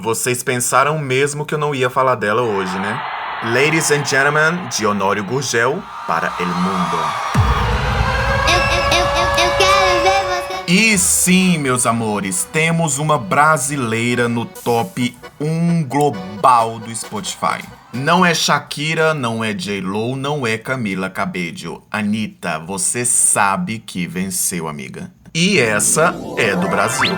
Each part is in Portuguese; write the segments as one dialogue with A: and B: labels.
A: Vocês pensaram mesmo que eu não ia falar dela hoje, né? Ladies and gentlemen, de Honório Gurgel para El Mundo.
B: Eu, eu, eu, eu quero ver você.
A: E sim, meus amores, temos uma brasileira no top 1 global do Spotify. Não é Shakira, não é J-Lo, não é Camila Cabello. Anitta, você sabe que venceu, amiga. E essa é do Brasil.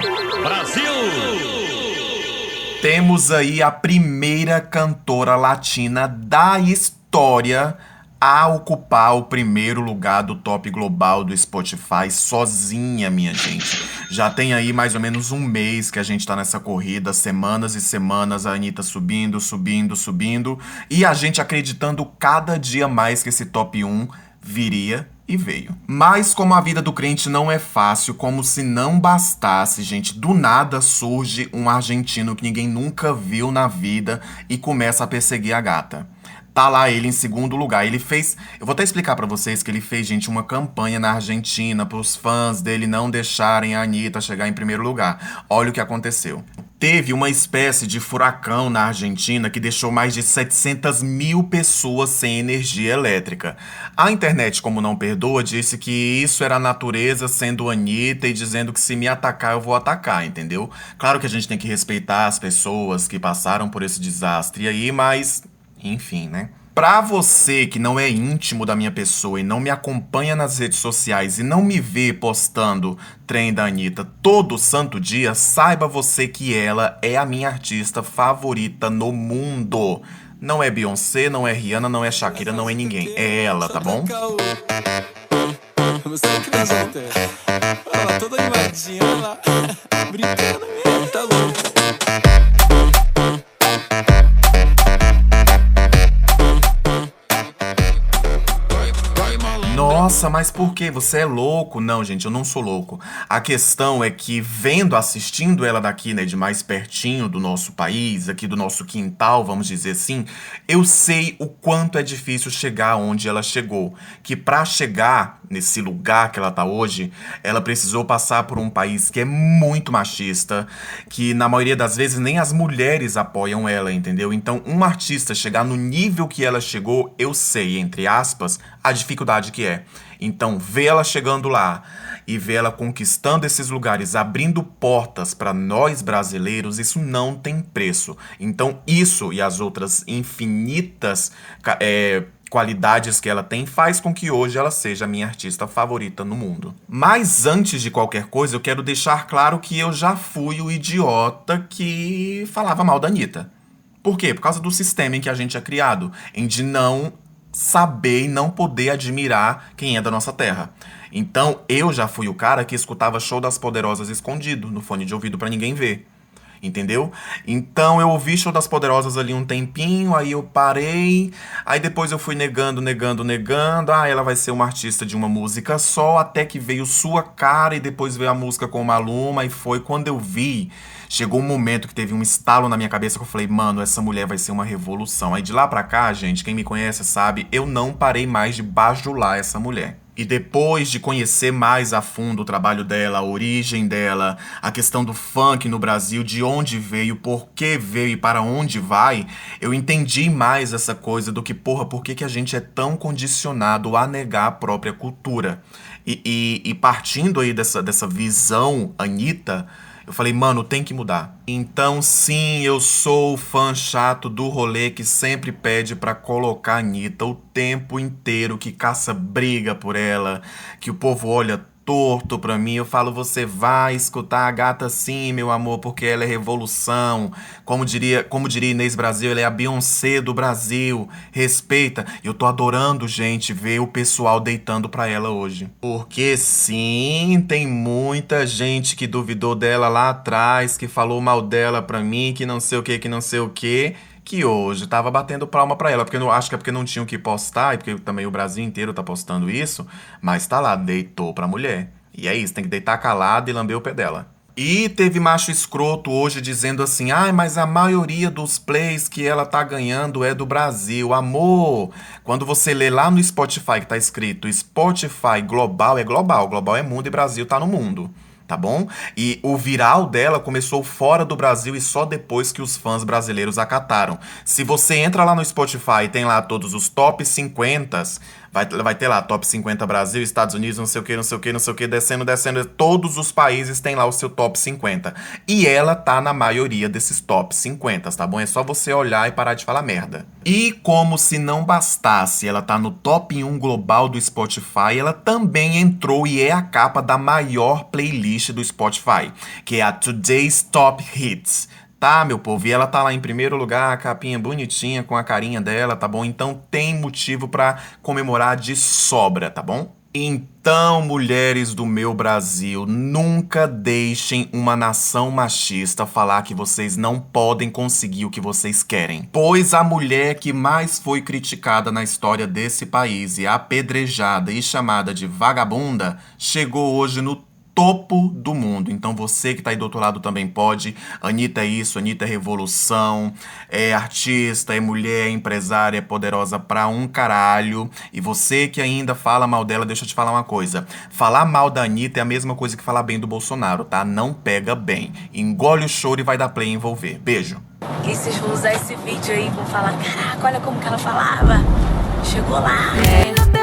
A: Temos aí a primeira cantora latina da história a ocupar o primeiro lugar do top global do Spotify sozinha, minha gente. Já tem aí mais ou menos um mês que a gente tá nessa corrida, semanas e semanas, a Anitta subindo, subindo, subindo, e a gente acreditando cada dia mais que esse top 1 viria e veio. Mas como a vida do crente não é fácil, como se não bastasse, gente, do nada surge um argentino que ninguém nunca viu na vida e começa a perseguir a gata. Tá lá ele em segundo lugar. Ele fez. Eu vou até explicar pra vocês que ele fez, gente, uma campanha na Argentina pros fãs dele não deixarem a Anitta chegar em primeiro lugar. Olha o que aconteceu. Teve uma espécie de furacão na Argentina que deixou mais de 700 mil pessoas sem energia elétrica. A internet, como não perdoa, disse que isso era a natureza sendo Anitta e dizendo que se me atacar eu vou atacar, entendeu? Claro que a gente tem que respeitar as pessoas que passaram por esse desastre aí, mas enfim, né? Pra você que não é íntimo da minha pessoa e não me acompanha nas redes sociais e não me vê postando trem da Anitta todo santo dia, saiba você que ela é a minha artista favorita no mundo. Não é Beyoncé, não é Rihanna, não é Shakira, não é ninguém. É ela, tá bom?
C: Você acredita? Olha lá, toda animadinha,
A: Nossa, mas por que? Você é louco? Não, gente, eu não sou louco. A questão é que, vendo, assistindo ela daqui, né, de mais pertinho do nosso país, aqui do nosso quintal, vamos dizer assim, eu sei o quanto é difícil chegar onde ela chegou. Que pra chegar nesse lugar que ela tá hoje, ela precisou passar por um país que é muito machista, que na maioria das vezes nem as mulheres apoiam ela, entendeu? Então, um artista chegar no nível que ela chegou, eu sei, entre aspas, a dificuldade que é. Então, ver ela chegando lá e ver ela conquistando esses lugares, abrindo portas para nós brasileiros, isso não tem preço. Então, isso e as outras infinitas é, qualidades que ela tem faz com que hoje ela seja a minha artista favorita no mundo. Mas antes de qualquer coisa, eu quero deixar claro que eu já fui o idiota que falava mal da Anitta. Por quê? Por causa do sistema em que a gente é criado, em de não saber e não poder admirar quem é da nossa terra. Então, eu já fui o cara que escutava Show das Poderosas escondido no fone de ouvido para ninguém ver. Entendeu? Então eu ouvi Show das Poderosas ali um tempinho, aí eu parei, aí depois eu fui negando, negando, negando. Ah, ela vai ser uma artista de uma música só, até que veio sua cara e depois veio a música com Maluma, e foi quando eu vi chegou um momento que teve um estalo na minha cabeça que eu falei, mano, essa mulher vai ser uma revolução. Aí de lá pra cá, gente, quem me conhece sabe, eu não parei mais de bajular essa mulher. E depois de conhecer mais a fundo o trabalho dela, a origem dela, a questão do funk no Brasil, de onde veio, por que veio e para onde vai, eu entendi mais essa coisa do que, porra, por que, que a gente é tão condicionado a negar a própria cultura. E, e, e partindo aí dessa, dessa visão Anitta, eu falei, mano, tem que mudar. Então, sim, eu sou o fã chato do rolê que sempre pede para colocar a Anitta o tempo inteiro, que caça briga por ela, que o povo olha torto pra mim. Eu falo, você vai escutar a gata sim, meu amor, porque ela é revolução. Como diria, como diria Inês Brasil, ela é a Beyoncé do Brasil. Respeita. Eu tô adorando, gente, ver o pessoal deitando pra ela hoje. Porque sim, tem muita gente que duvidou dela lá atrás, que falou mal dela pra mim, que não sei o que, que não sei o que que hoje tava batendo palma para ela, porque eu acho que é porque não tinham que postar, e porque também o Brasil inteiro tá postando isso, mas tá lá, deitou pra mulher. E é isso, tem que deitar calado e lamber o pé dela. E teve macho escroto hoje dizendo assim: ai, ah, mas a maioria dos plays que ela tá ganhando é do Brasil. Amor! Quando você lê lá no Spotify que tá escrito Spotify global, é global. Global é mundo e Brasil tá no mundo tá bom? E o viral dela começou fora do Brasil e só depois que os fãs brasileiros acataram. Se você entra lá no Spotify e tem lá todos os top 50, vai, vai ter lá top 50 Brasil, Estados Unidos, não sei o que, não sei o que, não sei o que, descendo, descendo. Todos os países têm lá o seu top 50. E ela tá na maioria desses top 50, tá bom? É só você olhar e parar de falar merda. E como se não bastasse, ela tá no top 1 global do Spotify, ela também entrou e é a capa da maior playlist do Spotify, que é a Today's Top Hits. Tá, meu povo? E ela tá lá em primeiro lugar, a capinha bonitinha com a carinha dela, tá bom? Então tem motivo para comemorar de sobra, tá bom? Então, mulheres do meu Brasil, nunca deixem uma nação machista falar que vocês não podem conseguir o que vocês querem. Pois a mulher que mais foi criticada na história desse país e apedrejada e chamada de vagabunda chegou hoje no topo do mundo. Então você que tá aí do outro lado também pode. Anitta é isso, Anitta é revolução, é artista, é mulher, é empresária, é poderosa pra um caralho. E você que ainda fala mal dela, deixa eu te falar uma coisa. Falar mal da Anitta é a mesma coisa que falar bem do Bolsonaro, tá? Não pega bem. Engole o choro e vai dar play em envolver. Beijo.
D: Que vocês vão usar esse vídeo aí e vão falar, caraca, olha como que ela falava. Chegou lá. É.